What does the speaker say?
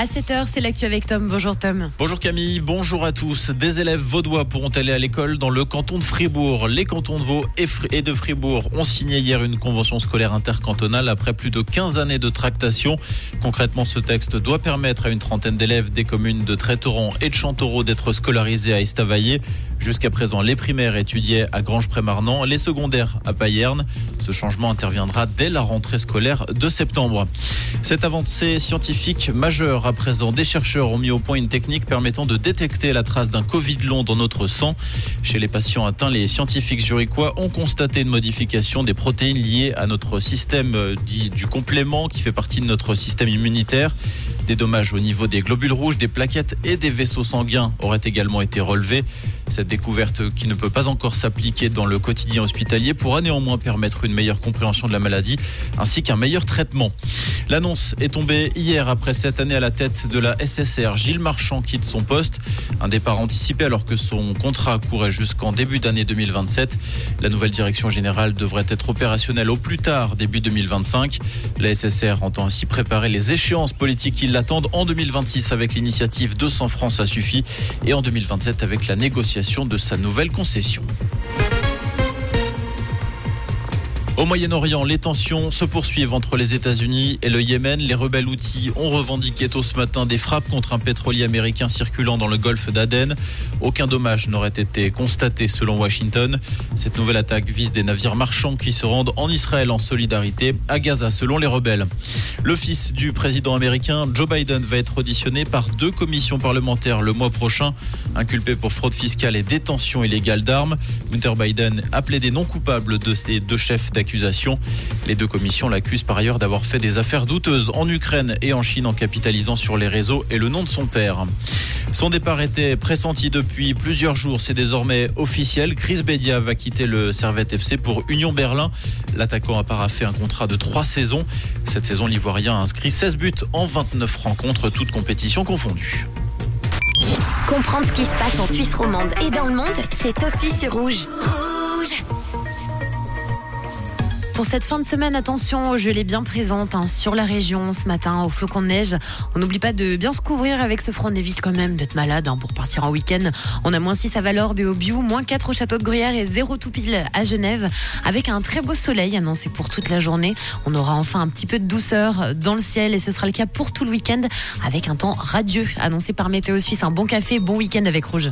À 7h, c'est l'actu avec Tom. Bonjour Tom. Bonjour Camille, bonjour à tous. Des élèves vaudois pourront aller à l'école dans le canton de Fribourg. Les cantons de Vaud et de Fribourg ont signé hier une convention scolaire intercantonale après plus de 15 années de tractation. Concrètement, ce texte doit permettre à une trentaine d'élèves des communes de Trétoron et de Chantaureau d'être scolarisés à Estavayer. Jusqu'à présent, les primaires étudiaient à Grange-Prémarnan, les secondaires à Payerne. Ce changement interviendra dès la rentrée scolaire de septembre. Cette avancée scientifique majeure à présent, des chercheurs ont mis au point une technique permettant de détecter la trace d'un Covid long dans notre sang. Chez les patients atteints, les scientifiques zurichois ont constaté une modification des protéines liées à notre système euh, dit du complément qui fait partie de notre système immunitaire. Des dommages au niveau des globules rouges, des plaquettes et des vaisseaux sanguins auraient également été relevés. Cette découverte qui ne peut pas encore s'appliquer dans le quotidien hospitalier pourra néanmoins permettre une meilleure compréhension de la maladie ainsi qu'un meilleur traitement. L'annonce est tombée hier après cette année à la tête de la SSR. Gilles Marchand quitte son poste. Un départ anticipé alors que son contrat courait jusqu'en début d'année 2027. La nouvelle direction générale devrait être opérationnelle au plus tard début 2025. La SSR entend ainsi préparer les échéances politiques qui l'attendent en 2026 avec l'initiative 200 francs ça suffit et en 2027 avec la négociation de sa nouvelle concession. Au Moyen-Orient, les tensions se poursuivent entre les États-Unis et le Yémen. Les rebelles outils ont revendiqué tôt ce matin des frappes contre un pétrolier américain circulant dans le golfe d'Aden. Aucun dommage n'aurait été constaté selon Washington. Cette nouvelle attaque vise des navires marchands qui se rendent en Israël en solidarité à Gaza selon les rebelles. Le fils du président américain, Joe Biden, va être auditionné par deux commissions parlementaires le mois prochain, inculpé pour fraude fiscale et détention illégale d'armes. Hunter Biden a plaidé non coupable de ces deux chefs d'accusation les deux commissions l'accusent par ailleurs d'avoir fait des affaires douteuses en Ukraine et en Chine en capitalisant sur les réseaux et le nom de son père. Son départ était pressenti depuis plusieurs jours. C'est désormais officiel. Chris Bedia va quitter le Servette FC pour Union Berlin. L'attaquant a paraffé un contrat de trois saisons. Cette saison, l'Ivoirien a inscrit 16 buts en 29 rencontres, toutes compétitions confondues. Comprendre ce qui se passe en Suisse romande et dans le monde, c'est aussi sur Rouge. Pour cette fin de semaine, attention, je l'ai bien présente hein, sur la région ce matin, au flocon de neige. On n'oublie pas de bien se couvrir avec ce front. On évite quand même d'être malade hein, pour partir en week-end. On a moins 6 à Valorbe et au Biou, moins 4 au Château de Gruyère et 0 tout pile à Genève, avec un très beau soleil annoncé pour toute la journée. On aura enfin un petit peu de douceur dans le ciel et ce sera le cas pour tout le week-end, avec un temps radieux annoncé par Météo Suisse. Un bon café, bon week-end avec Rouge.